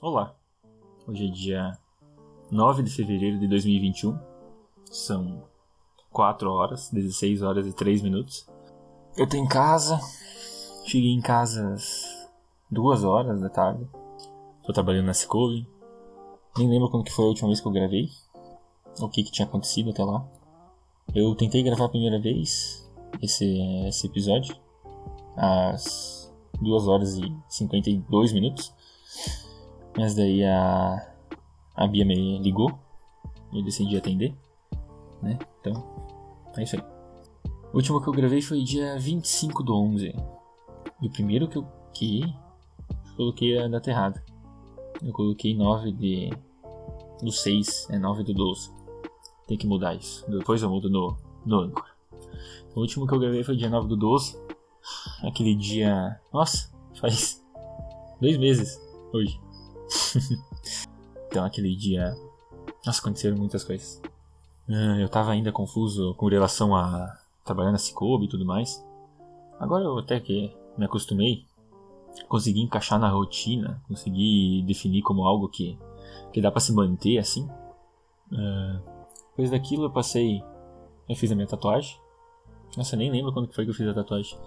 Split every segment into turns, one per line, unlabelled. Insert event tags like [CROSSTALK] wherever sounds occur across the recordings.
Olá, hoje é dia 9 de fevereiro de 2021, são 4 horas, 16 horas e 3 minutos. Eu tô em casa, cheguei em casa às 2 horas da tarde, tô trabalhando na Scove, nem lembro quando que foi a última vez que eu gravei, o que que tinha acontecido até lá. Eu tentei gravar a primeira vez esse, esse episódio, às 2 horas e 52 minutos. Mas daí a, a Bia me ligou. Eu decidi atender. Né? Então, é isso aí. O último que eu gravei foi dia 25 do 11. E o primeiro que eu que coloquei a data errada. Eu coloquei 9 de, do 6, é 9 do 12. Tem que mudar isso. Depois eu mudo no, no Anchor. O último que eu gravei foi dia 9 do 12. Aquele dia. Nossa, faz dois meses hoje. [LAUGHS] então aquele dia. Nossa, aconteceram muitas coisas. Ah, eu tava ainda confuso com relação a trabalhar na Cicobi e tudo mais. Agora eu até que me acostumei, consegui encaixar na rotina, consegui definir como algo que, que dá para se manter assim. Uh, depois daquilo eu passei. Eu fiz a minha tatuagem. Nossa, eu nem lembro quando foi que eu fiz a tatuagem.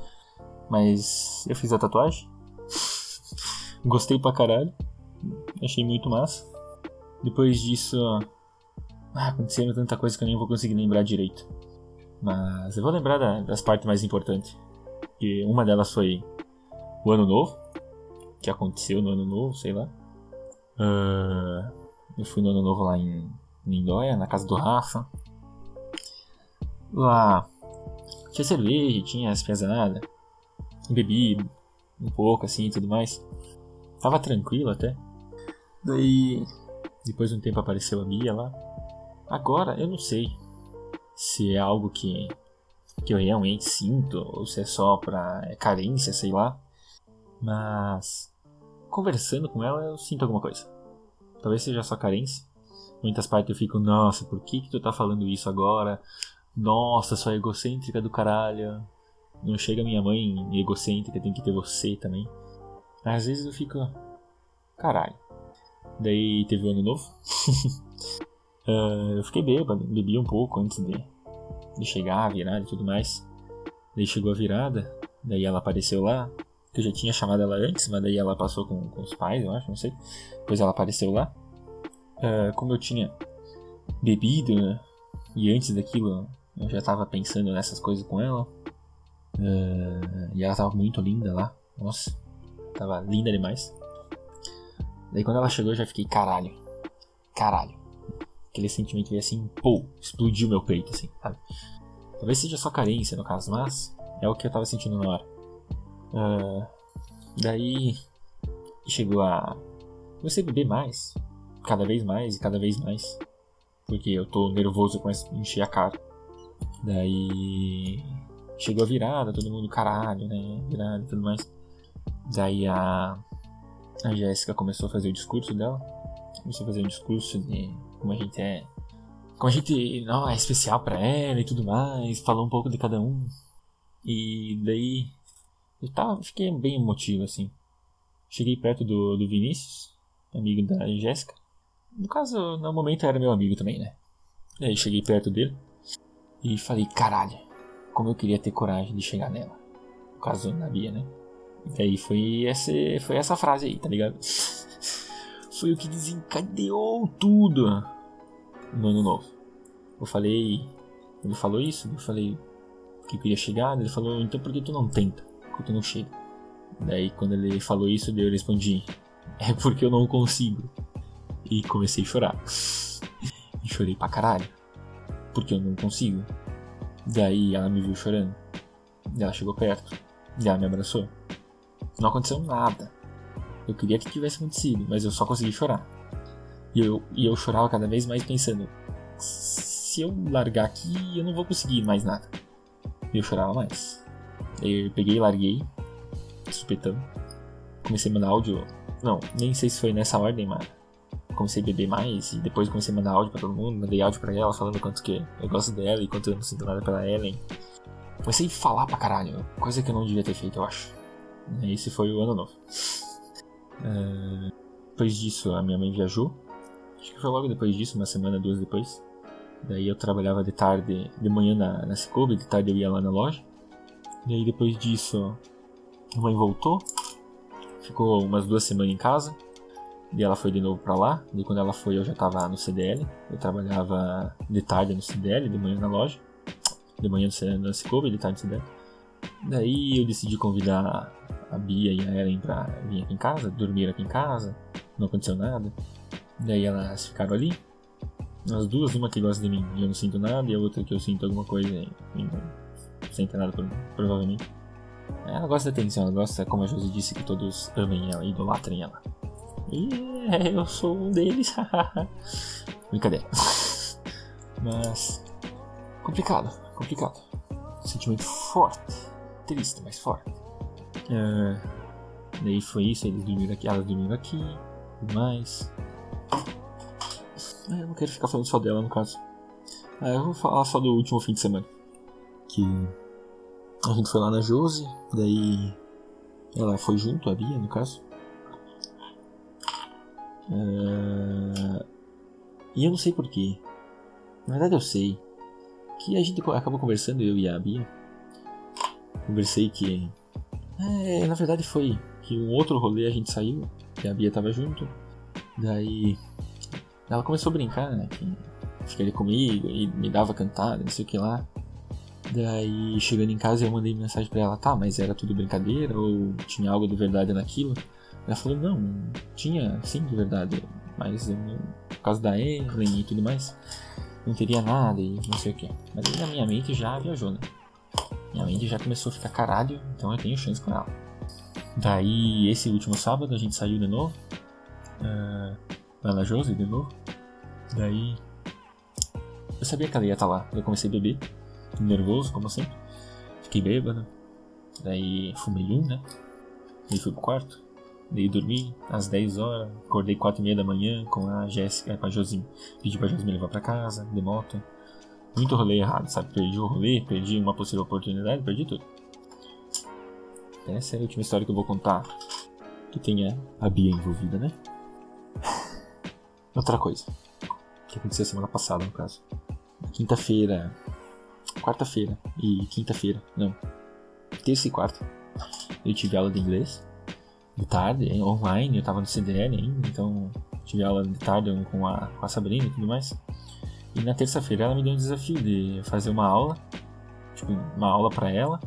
Mas eu fiz a tatuagem. [LAUGHS] Gostei pra caralho. Achei muito massa. Depois disso. Ah, aconteceram tanta coisa que eu nem vou conseguir lembrar direito. Mas eu vou lembrar da, das partes mais importantes. Que uma delas foi o ano novo. Que aconteceu no ano novo, sei lá. Uh, eu fui no ano novo lá em Lindóia, na casa do Rafa. Lá tinha cerveja, tinha as pesadas. Bebi um pouco assim e tudo mais. Tava tranquilo até. Daí, depois de um tempo apareceu a Mia lá. Agora, eu não sei se é algo que, que eu realmente sinto ou se é só pra carência, sei lá. Mas, conversando com ela, eu sinto alguma coisa. Talvez seja só carência. Muitas partes eu fico, nossa, por que, que tu tá falando isso agora? Nossa, sua egocêntrica do caralho. Não chega minha mãe egocêntrica, tem que ter você também. Às vezes eu fico. Caralho. Daí teve o ano novo. uh, [LAUGHS] eu fiquei bêbado, bebi um pouco antes de, de chegar, a virada e tudo mais. Daí chegou a virada, daí ela apareceu lá. Eu já tinha chamado ela antes, mas daí ela passou com, com os pais, eu acho, não sei. Depois ela apareceu lá. Uh, como eu tinha bebido, né? E antes daquilo eu já tava pensando nessas coisas com ela. Uh, e ela tava muito linda lá. Nossa, tava linda demais. Daí quando ela chegou eu já fiquei, caralho. Caralho. Aquele sentimento veio assim, pô, explodiu meu peito, assim, sabe? Talvez seja só carência no caso, mas é o que eu tava sentindo na hora. Uh, daí chegou a. Comecei a beber mais. Cada vez mais e cada vez mais. Porque eu tô nervoso, a encher a cara. Daí. Chegou a virada, todo mundo caralho, né? Virada e tudo mais. Daí a a Jéssica começou a fazer o discurso dela. Começou a fazer um discurso de como a gente é. Como a gente não, é especial para ela e tudo mais. Falou um pouco de cada um. E daí. Eu tava, fiquei bem emotivo assim. Cheguei perto do, do Vinícius, amigo da Jéssica. No caso, no momento era meu amigo também, né? Daí cheguei perto dele e falei: caralho, como eu queria ter coragem de chegar nela. No caso, na Bia, né? E aí foi essa, foi essa frase aí, tá ligado? [LAUGHS] foi o que desencadeou tudo no ano novo. Eu falei. Ele falou isso, eu falei que queria chegar, ele falou, então por que tu não tenta? Porque tu não chega. Daí quando ele falou isso, eu respondi, é porque eu não consigo. E comecei a chorar. [LAUGHS] e chorei pra caralho. Porque eu não consigo. Daí ela me viu chorando. Ela chegou perto. E ela me abraçou. Não aconteceu nada. Eu queria que tivesse acontecido, mas eu só consegui chorar. E eu, e eu chorava cada vez mais pensando: se eu largar aqui, eu não vou conseguir mais nada. E eu chorava mais. Eu peguei e larguei, supetão. Comecei a mandar áudio. Não, nem sei se foi nessa ordem, mas comecei a beber mais e depois comecei a mandar áudio pra todo mundo. Mandei áudio pra ela falando quanto que eu gosto dela e quanto eu não sinto nada pela Ellen. Comecei a falar pra caralho, coisa que eu não devia ter feito, eu acho. Esse foi o ano novo. Uh, depois disso a minha mãe viajou. Acho que foi logo depois disso, uma semana, duas depois. Daí eu trabalhava de tarde, de manhã na, na Cicobi, de tarde eu ia lá na loja. Daí depois disso a mãe voltou, ficou umas duas semanas em casa. E ela foi de novo pra lá. E quando ela foi eu já tava no CDL. Eu trabalhava de tarde no CDL, de manhã na loja. De manhã no Cicobi, de tarde no CDL. Daí eu decidi convidar a Bia e a Ellen pra vir aqui em casa, dormir aqui em casa. Não aconteceu nada. Daí elas ficaram ali. As duas, uma que gosta de mim e eu não sinto nada, e a outra que eu sinto alguma coisa e não sente nada provavelmente. Ela gosta de atenção, ela gosta, como a Josi disse, que todos amem ela, idolatrem ela. E é, eu sou um deles. [LAUGHS] Brincadeira. Mas. Complicado, complicado. Sentimento forte. Triste, mas forte. É, daí foi isso, eles dormiram aqui, elas dormiram aqui, tudo mais. É, eu não quero ficar falando só dela no caso. É, eu vou falar só do último fim de semana. Que a gente foi lá na Josi, daí ela foi junto, a Bia no caso. É... E eu não sei porquê. Na verdade eu sei. Que a gente acabou conversando, eu e a Bia. Conversei que. É, na verdade foi que um outro rolê a gente saiu, que a Bia tava junto. Daí ela começou a brincar, né? Que ficaria comigo e me dava cantada, não sei o que lá. Daí chegando em casa eu mandei mensagem pra ela, tá, mas era tudo brincadeira ou tinha algo de verdade naquilo? Ela falou, não, tinha sim de verdade, mas por causa da Evelyn e tudo mais, não teria nada e não sei o que. Mas aí na minha mente já viajou, né? Minha mente já começou a ficar caralho, então eu tenho chance com ela. Daí esse último sábado a gente saiu de novo. Uh, lá na Josi de novo. Daí eu sabia que ela ia estar tá lá. Eu comecei a beber, nervoso, como sempre. Fiquei bêbado. Daí fumei um, né? E fui pro quarto. Daí dormi às 10 horas, acordei 4 e meia da manhã com a Jéssica, com a Josim. Pedi pra Josim me levar pra casa, de moto. Muito rolê errado, sabe? Perdi o rolê, perdi uma possível oportunidade, perdi tudo. Essa é a última história que eu vou contar. Que tenha a Bia envolvida, né? [LAUGHS] Outra coisa. Que aconteceu semana passada, no caso. Quinta-feira. Quarta-feira e quinta-feira. Não. Terça e quarta. Eu tive aula de inglês de tarde, online, eu tava no CDL ainda, então tive aula de tarde com a, com a Sabrina e tudo mais. E na terça-feira ela me deu um desafio de fazer uma aula, tipo, uma aula para ela,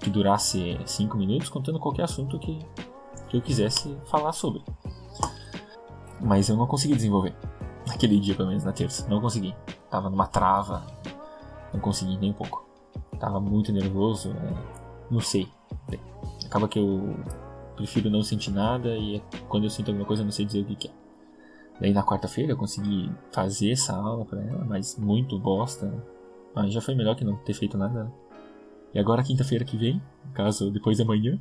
que durasse 5 minutos, contando qualquer assunto que, que eu quisesse falar sobre. Mas eu não consegui desenvolver. [LAUGHS] Naquele dia, pelo menos, na terça. Não consegui. Tava numa trava. Não consegui nem um pouco. Tava muito nervoso. É... Não sei. Acaba que eu prefiro não sentir nada e quando eu sinto alguma coisa eu não sei dizer o que, que é. Daí na quarta-feira eu consegui fazer essa aula para ela, mas muito bosta. Mas já foi melhor que não ter feito nada. E agora quinta-feira que vem, no caso depois da manhã,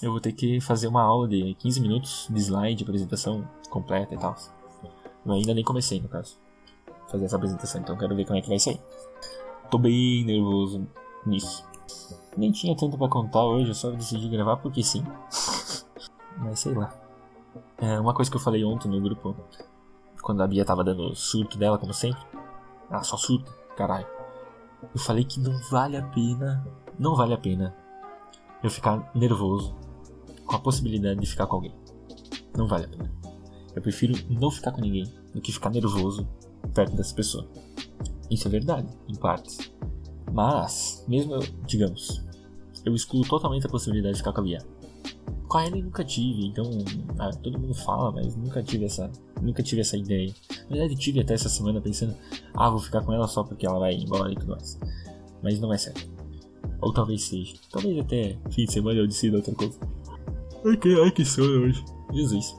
eu vou ter que fazer uma aula de 15 minutos de slide, apresentação completa e tal. Eu ainda nem comecei no caso. Fazer essa apresentação, então quero ver como é que vai sair. Tô bem nervoso nisso. Nem tinha tanto para contar hoje, eu só decidi gravar porque sim. [LAUGHS] Mas sei lá. É, uma coisa que eu falei ontem no grupo, quando a Bia tava dando surto dela, como sempre. Ah, só surto, caralho. Eu falei que não vale a pena, não vale a pena eu ficar nervoso com a possibilidade de ficar com alguém. Não vale a pena. Eu prefiro não ficar com ninguém do que ficar nervoso perto dessa pessoa. Isso é verdade, em partes. Mas, mesmo, digamos, eu excluo totalmente a possibilidade de ficar com a Bia. Ellie nunca tive, então ah, todo mundo fala, mas nunca tive essa, nunca tive essa ideia. Na verdade tive até essa semana pensando, ah, vou ficar com ela só porque ela vai embora e tudo mais. Mas não é certo. Ou talvez seja. Talvez até fim de semana eu decida outra coisa. Ai que, ai, que sono hoje. Jesus.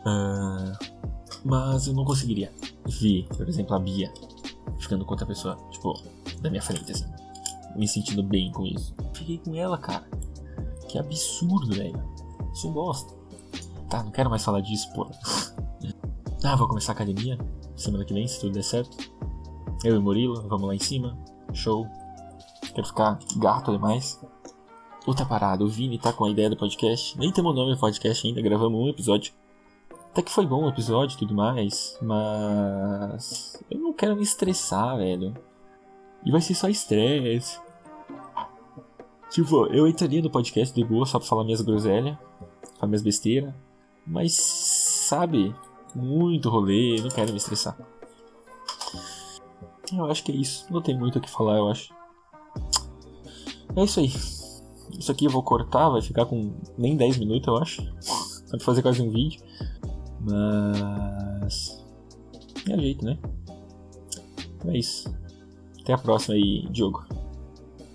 Uh, mas eu não conseguiria ver, por exemplo, a Bia ficando com outra pessoa, tipo, na minha frente, assim. Me sentindo bem com isso. Fiquei com ela, cara. Que absurdo, velho. Isso bosta. Tá, não quero mais falar disso, pô. [LAUGHS] ah, vou começar a academia semana que vem, se tudo der certo. Eu e o Murilo, vamos lá em cima. Show. Quero ficar gato demais. outra parada, o Vini tá com a ideia do podcast. Nem temos nome do podcast ainda, gravamos um episódio. Até que foi bom o episódio e tudo mais, mas. Eu não quero me estressar, velho. E vai ser só estresse. Tipo, eu entraria no podcast de boa só pra falar minhas groselhas, falar minhas besteiras. Mas, sabe, muito rolê, não quero me estressar. Eu acho que é isso. Não tem muito o que falar, eu acho. É isso aí. Isso aqui eu vou cortar, vai ficar com nem 10 minutos, eu acho. Dá pra fazer quase um vídeo. Mas. É jeito, né? É isso. Até a próxima aí, Diogo.